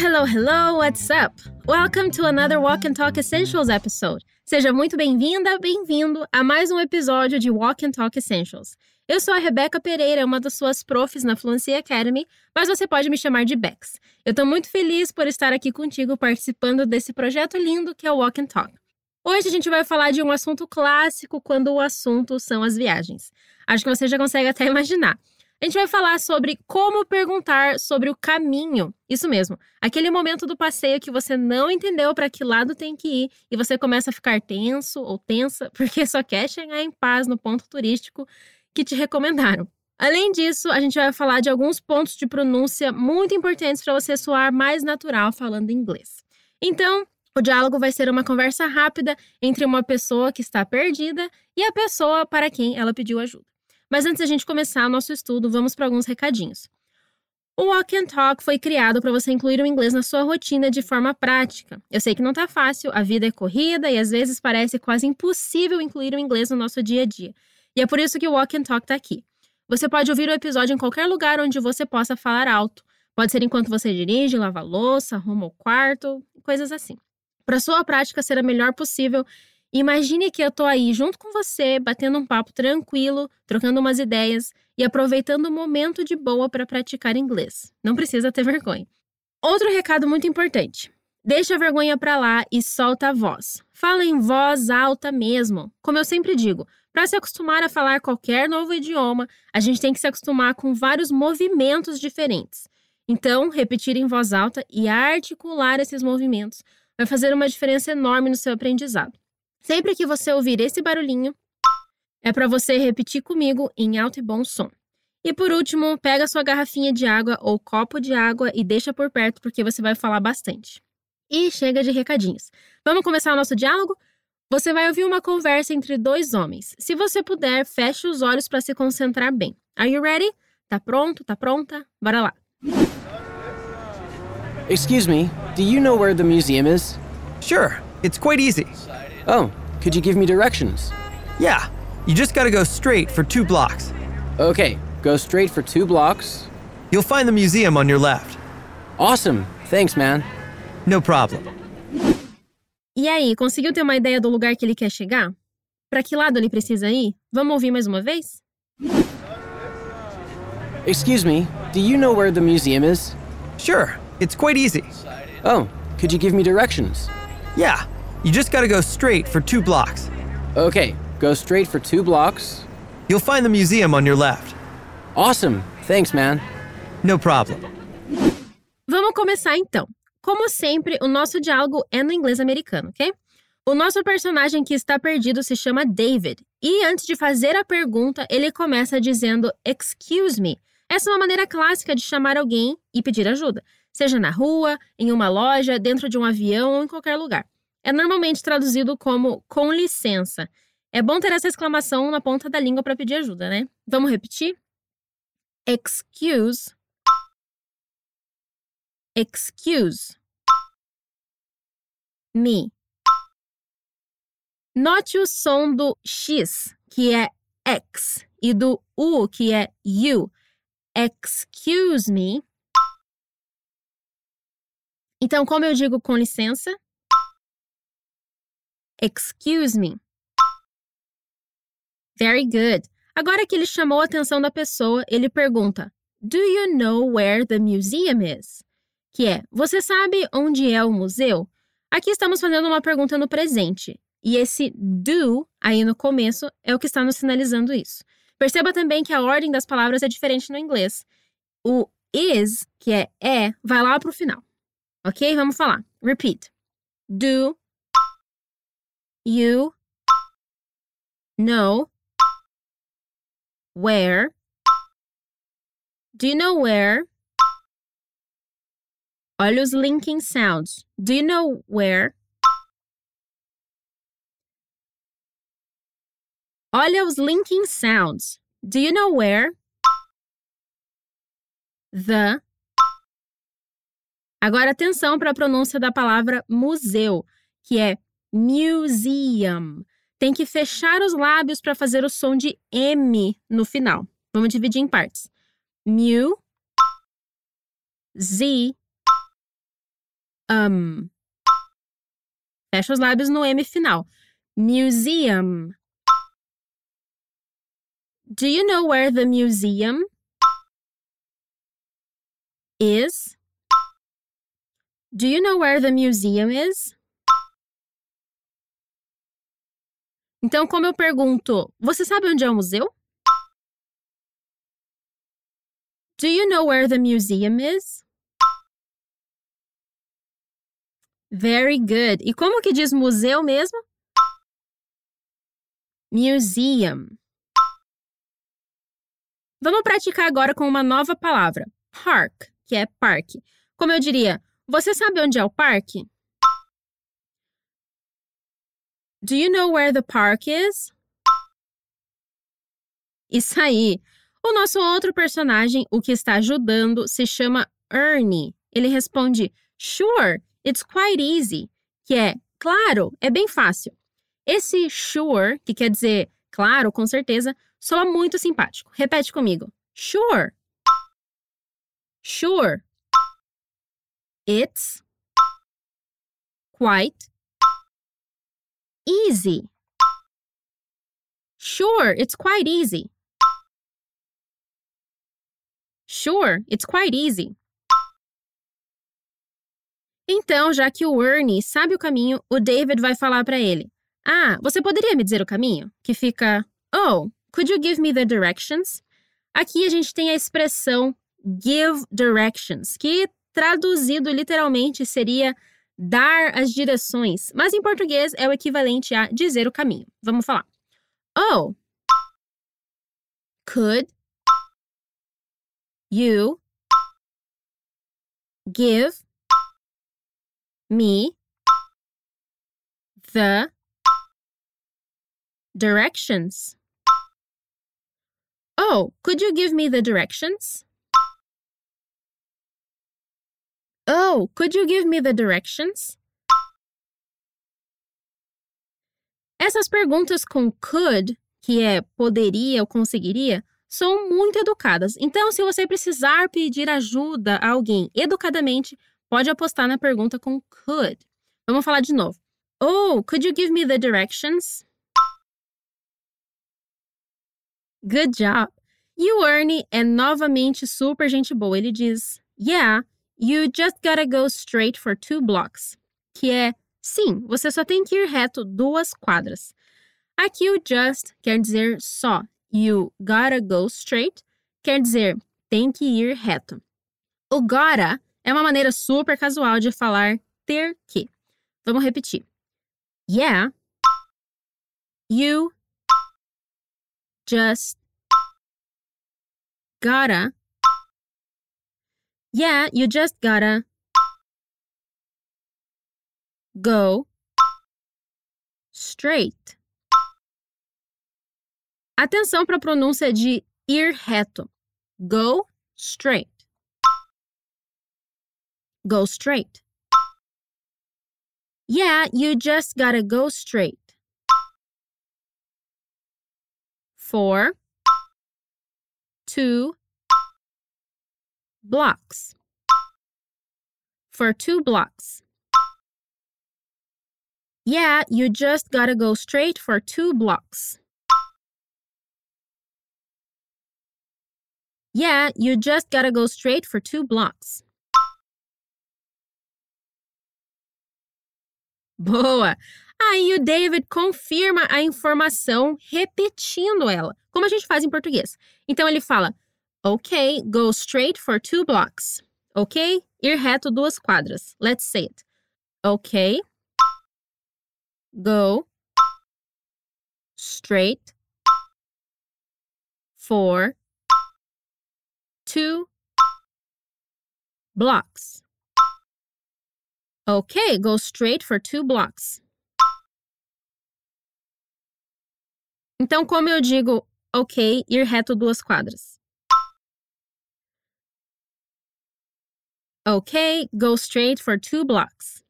hello, hello, what's up? Welcome to another Walk and Talk Essentials episode. Seja muito bem-vinda, bem-vindo a mais um episódio de Walk and Talk Essentials. Eu sou a Rebeca Pereira, uma das suas profs na Fluency Academy, mas você pode me chamar de Bex. Eu tô muito feliz por estar aqui contigo participando desse projeto lindo que é o Walk and Talk. Hoje a gente vai falar de um assunto clássico quando o assunto são as viagens. Acho que você já consegue até imaginar. A gente vai falar sobre como perguntar sobre o caminho. Isso mesmo, aquele momento do passeio que você não entendeu para que lado tem que ir e você começa a ficar tenso ou tensa porque só quer chegar em paz no ponto turístico que te recomendaram. Além disso, a gente vai falar de alguns pontos de pronúncia muito importantes para você soar mais natural falando inglês. Então, o diálogo vai ser uma conversa rápida entre uma pessoa que está perdida e a pessoa para quem ela pediu ajuda. Mas antes da gente começar nosso estudo, vamos para alguns recadinhos. O Walk and Talk foi criado para você incluir o inglês na sua rotina de forma prática. Eu sei que não está fácil, a vida é corrida e às vezes parece quase impossível incluir o inglês no nosso dia a dia. E é por isso que o Walk and Talk está aqui. Você pode ouvir o episódio em qualquer lugar onde você possa falar alto. Pode ser enquanto você dirige, lava louça, arruma o quarto, coisas assim. Para sua prática ser a melhor possível, Imagine que eu tô aí junto com você, batendo um papo tranquilo, trocando umas ideias e aproveitando o momento de boa para praticar inglês. Não precisa ter vergonha. Outro recado muito importante. Deixa a vergonha para lá e solta a voz. Fala em voz alta mesmo. Como eu sempre digo, para se acostumar a falar qualquer novo idioma, a gente tem que se acostumar com vários movimentos diferentes. Então, repetir em voz alta e articular esses movimentos vai fazer uma diferença enorme no seu aprendizado. Sempre que você ouvir esse barulhinho, é para você repetir comigo em alto e bom som. E por último, pega sua garrafinha de água ou copo de água e deixa por perto porque você vai falar bastante. E chega de recadinhos. Vamos começar o nosso diálogo? Você vai ouvir uma conversa entre dois homens. Se você puder, feche os olhos para se concentrar bem. Are you ready? Tá pronto? Tá pronta? Bora lá. Excuse me, do you know where the museum is? Sure, it's quite easy. Oh, could you give me directions? Yeah, you just gotta go straight for two blocks. Okay, go straight for two blocks. You'll find the museum on your left. Awesome. Thanks, man. No problem. E aí, conseguiu ter uma ideia do lugar que ele quer chegar? Para que lado ele precisa ir? Vamos ouvir mais uma vez? Excuse me, do you know where the museum is? Sure, it's quite easy. Oh, could you give me directions? Yeah, you just gotta go straight for two blocks. Okay, go straight for two blocks. You'll find the museum on your left. Awesome. Thanks, man. No problem. Vamos começar então. Como sempre, o nosso diálogo é no inglês americano, ok? O nosso personagem que está perdido se chama David. E antes de fazer a pergunta, ele começa dizendo Excuse me. Essa é uma maneira clássica de chamar alguém e pedir ajuda, seja na rua, em uma loja, dentro de um avião ou em qualquer lugar é normalmente traduzido como com licença. É bom ter essa exclamação na ponta da língua para pedir ajuda, né? Vamos repetir? Excuse. Excuse. Me. Note o som do X, que é X, e do U, que é U. Excuse me. Então, como eu digo com licença? Excuse me. Very good. Agora que ele chamou a atenção da pessoa, ele pergunta: Do you know where the museum is? Que é: Você sabe onde é o museu? Aqui estamos fazendo uma pergunta no presente. E esse do aí no começo é o que está nos sinalizando isso. Perceba também que a ordem das palavras é diferente no inglês. O is, que é é, vai lá para o final. Ok? Vamos falar. Repeat. Do you know where? Do you know where? Olha os linking sounds. Do you know where? Olha os linking sounds. Do you know where? The. Agora atenção para a pronúncia da palavra museu, que é museum. Tem que fechar os lábios para fazer o som de M no final. Vamos dividir em partes. Mu, Z, Um. Fecha os lábios no M final. Museum. Do you know where the museum is? Do you know where the museum is? Então, como eu pergunto, você sabe onde é o museu? Do you know where the museum is? Very good. E como que diz museu mesmo? Museum. Vamos praticar agora com uma nova palavra, park, que é parque. Como eu diria, você sabe onde é o parque? Do you know where the park is? Isso aí. O nosso outro personagem, o que está ajudando, se chama Ernie. Ele responde: Sure, it's quite easy. Que é, claro, é bem fácil. Esse sure, que quer dizer claro, com certeza, soa muito simpático. Repete comigo: Sure. Sure. It's quite easy. Sure, it's quite easy. Sure, it's quite easy. Então, já que o Ernie sabe o caminho, o David vai falar para ele: Ah, você poderia me dizer o caminho? Que fica: Oh, could you give me the directions? Aqui a gente tem a expressão give directions, que traduzido literalmente seria dar as direções, mas em português é o equivalente a dizer o caminho. Vamos falar. Oh, could you give me the directions? Oh, could you give me the directions? Oh, could you give me the directions? Essas perguntas com could, que é poderia ou conseguiria, são muito educadas. Então, se você precisar pedir ajuda a alguém educadamente, pode apostar na pergunta com could. Vamos falar de novo. Oh, could you give me the directions? Good job! E o Ernie é novamente super gente boa. Ele diz: Yeah, you just gotta go straight for two blocks. Que é: Sim, você só tem que ir reto duas quadras. Aqui o just quer dizer só. You gotta go straight quer dizer tem que ir reto. O gotta é uma maneira super casual de falar ter que. Vamos repetir. Yeah, you just gotta. Yeah, you just gotta go straight. Atenção para a pronúncia de ir reto. Go straight. Go straight. Yeah, you just gotta go straight. For two blocks. For two blocks. Yeah, you just gotta go straight for two blocks. Yeah, you just gotta go straight for two blocks. Boa! Aí o David confirma a informação repetindo ela, como a gente faz em português. Então ele fala: Ok, go straight for two blocks. Ok? Ir reto duas quadras. Let's say it. Ok. Go straight for two blocks. Okay, go straight for two blocks. Então, como eu digo, ok, ir reto duas quadras. Ok, go straight for two blocks.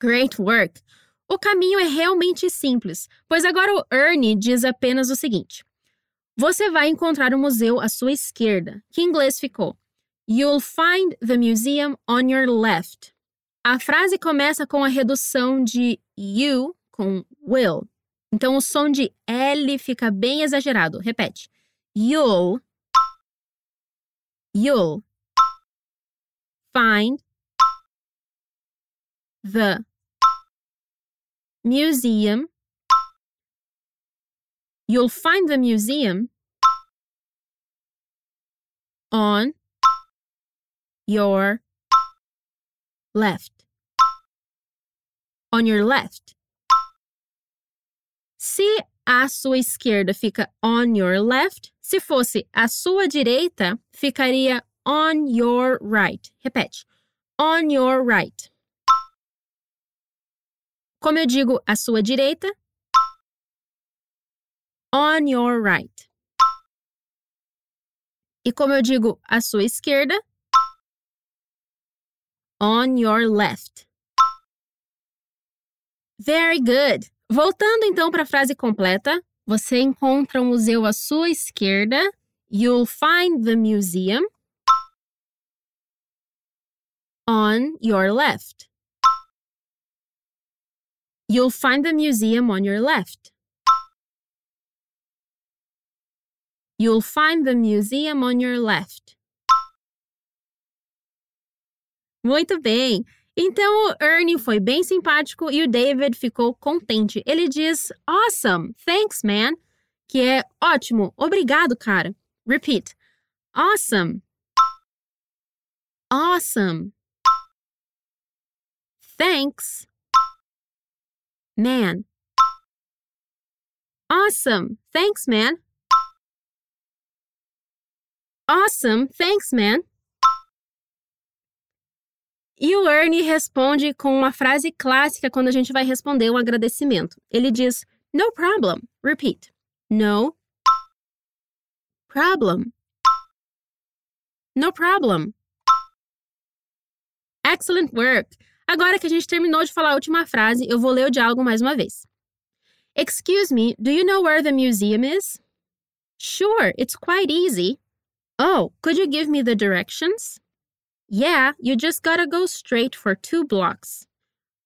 Great work! O caminho é realmente simples, pois agora o Ernie diz apenas o seguinte: Você vai encontrar o museu à sua esquerda, que em inglês ficou You'll find the museum on your left. A frase começa com a redução de you com will. Então o som de L fica bem exagerado. Repete. You'll you'll find the museum. You'll find the museum on your left. On your left. Se a sua esquerda fica on your left, se fosse a sua direita, ficaria on your right. Repete. On your right. Como eu digo a sua direita? On your right. E como eu digo a sua esquerda? On your left. Very good. Voltando então para a frase completa, você encontra um museu à sua esquerda. You'll find the museum on your left. You'll find the museum on your left. You'll find the museum on your left. Muito bem! Então o Ernie foi bem simpático e o David ficou contente. Ele diz awesome, thanks man, que é ótimo, obrigado cara. Repeat. Awesome. Awesome. Thanks. Man. Awesome. Thanks, man. Awesome. Thanks, man. E o Ernie responde com uma frase clássica quando a gente vai responder um agradecimento. Ele diz: No problem. Repeat. No problem. No problem. Excellent work. Agora que a gente terminou de falar a última frase, eu vou ler o diálogo mais uma vez. Excuse me, do you know where the museum is? Sure, it's quite easy. Oh, could you give me the directions? Yeah, you just gotta go straight for two blocks.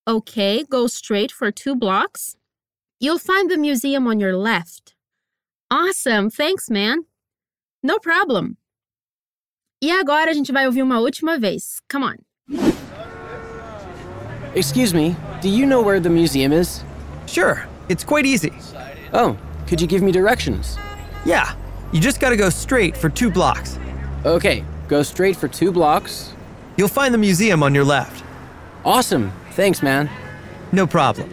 Okay, go straight for two blocks. You'll find the museum on your left. Awesome, thanks, man. No problem. E agora a gente vai ouvir uma última vez. Come on. Excuse me, do you know where the museum is? Sure, it's quite easy. Oh, could you give me directions? Yeah, you just gotta go straight for two blocks. Okay, go straight for two blocks. You'll find the museum on your left. Awesome, thanks, man. No problem.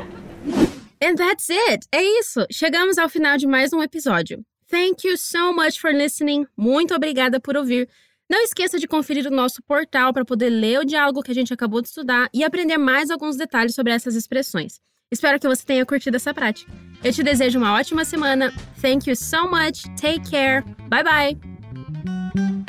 And that's it. É isso. Chegamos ao final de mais um episódio. Thank you so much for listening. Muito obrigada por ouvir. Não esqueça de conferir o nosso portal para poder ler o diálogo que a gente acabou de estudar e aprender mais alguns detalhes sobre essas expressões. Espero que você tenha curtido essa prática. Eu te desejo uma ótima semana. Thank you so much. Take care. Bye bye.